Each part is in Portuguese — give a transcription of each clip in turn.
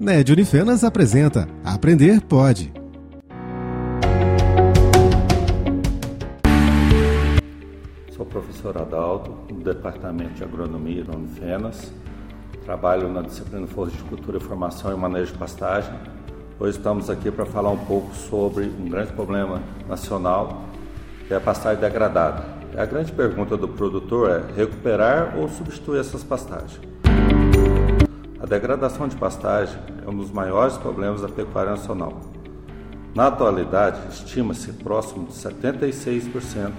NED Unifenas apresenta Aprender Pode. Sou professor Adalto, do Departamento de Agronomia da Unifenas. Trabalho na disciplina Força de Cultura, Formação e Manejo de Pastagem. Hoje estamos aqui para falar um pouco sobre um grande problema nacional, que é a pastagem degradada. A grande pergunta do produtor é recuperar ou substituir essas pastagens. Degradação de pastagem é um dos maiores problemas da pecuária nacional. Na atualidade, estima-se próximo de 76%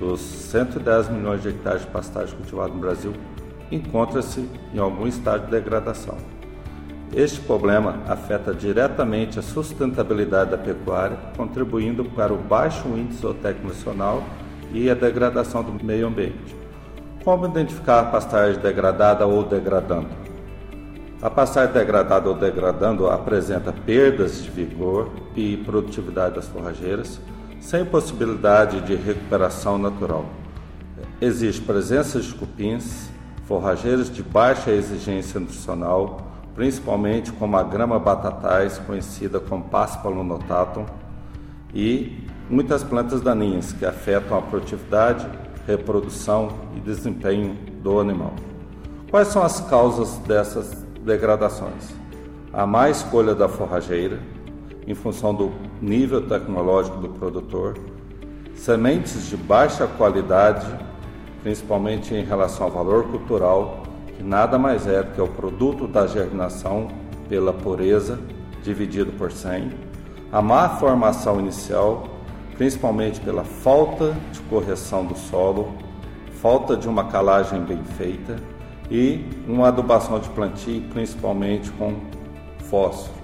dos 110 milhões de hectares de pastagem cultivada no Brasil encontra-se em algum estado de degradação. Este problema afeta diretamente a sustentabilidade da pecuária, contribuindo para o baixo índice zootécnico nacional e a degradação do meio ambiente. Como identificar a pastagem degradada ou degradando? A pastagem degradada ou degradando apresenta perdas de vigor e produtividade das forrageiras, sem possibilidade de recuperação natural. Existe presença de cupins, forrageiras de baixa exigência nutricional, principalmente como a grama batatais, conhecida como Paspalum notatum, e muitas plantas daninhas que afetam a produtividade, reprodução e desempenho do animal. Quais são as causas dessas degradações. A má escolha da forrageira, em função do nível tecnológico do produtor, sementes de baixa qualidade, principalmente em relação ao valor cultural, que nada mais é do que o produto da germinação pela pureza dividido por 100, a má formação inicial, principalmente pela falta de correção do solo, falta de uma calagem bem feita, e uma adubação de plantio, principalmente com fósforo,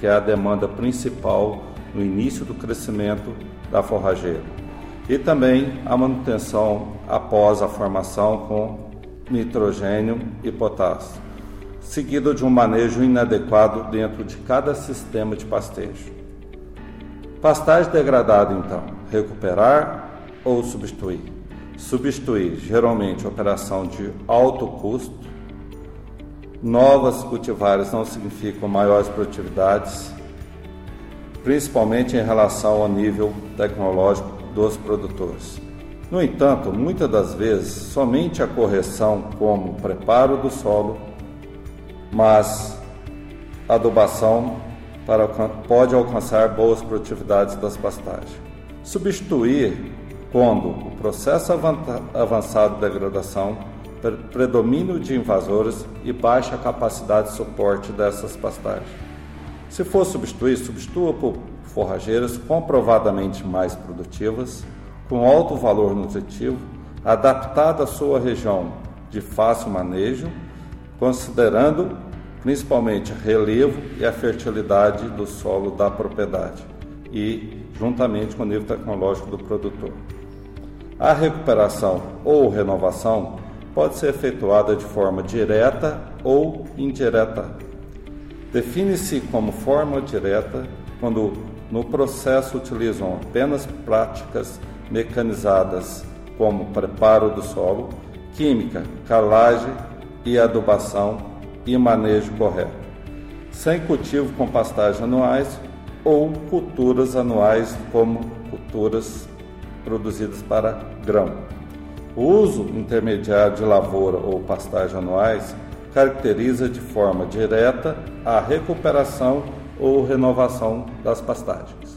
que é a demanda principal no início do crescimento da forrageira. E também a manutenção após a formação com nitrogênio e potássio, seguido de um manejo inadequado dentro de cada sistema de pastejo. Pastagem degradada, então, recuperar ou substituir? Substituir geralmente operação de alto custo. Novas cultivares não significam maiores produtividades, principalmente em relação ao nível tecnológico dos produtores. No entanto, muitas das vezes, somente a correção como preparo do solo, mas adubação para, pode alcançar boas produtividades das pastagens. Substituir quando o processo avançado de degradação, predomínio de invasores e baixa capacidade de suporte dessas pastagens. Se for substituir, substitua por forrageiras comprovadamente mais produtivas, com alto valor nutritivo, adaptada à sua região de fácil manejo, considerando principalmente relevo e a fertilidade do solo da propriedade e juntamente com o nível tecnológico do produtor. A recuperação ou renovação pode ser efetuada de forma direta ou indireta. Define-se como forma direta quando no processo utilizam apenas práticas mecanizadas como preparo do solo, química, calagem e adubação e manejo correto, sem cultivo com pastagens anuais ou culturas anuais como culturas produzidas para grão. O uso intermediário de lavoura ou pastagem anuais caracteriza de forma direta a recuperação ou renovação das pastagens.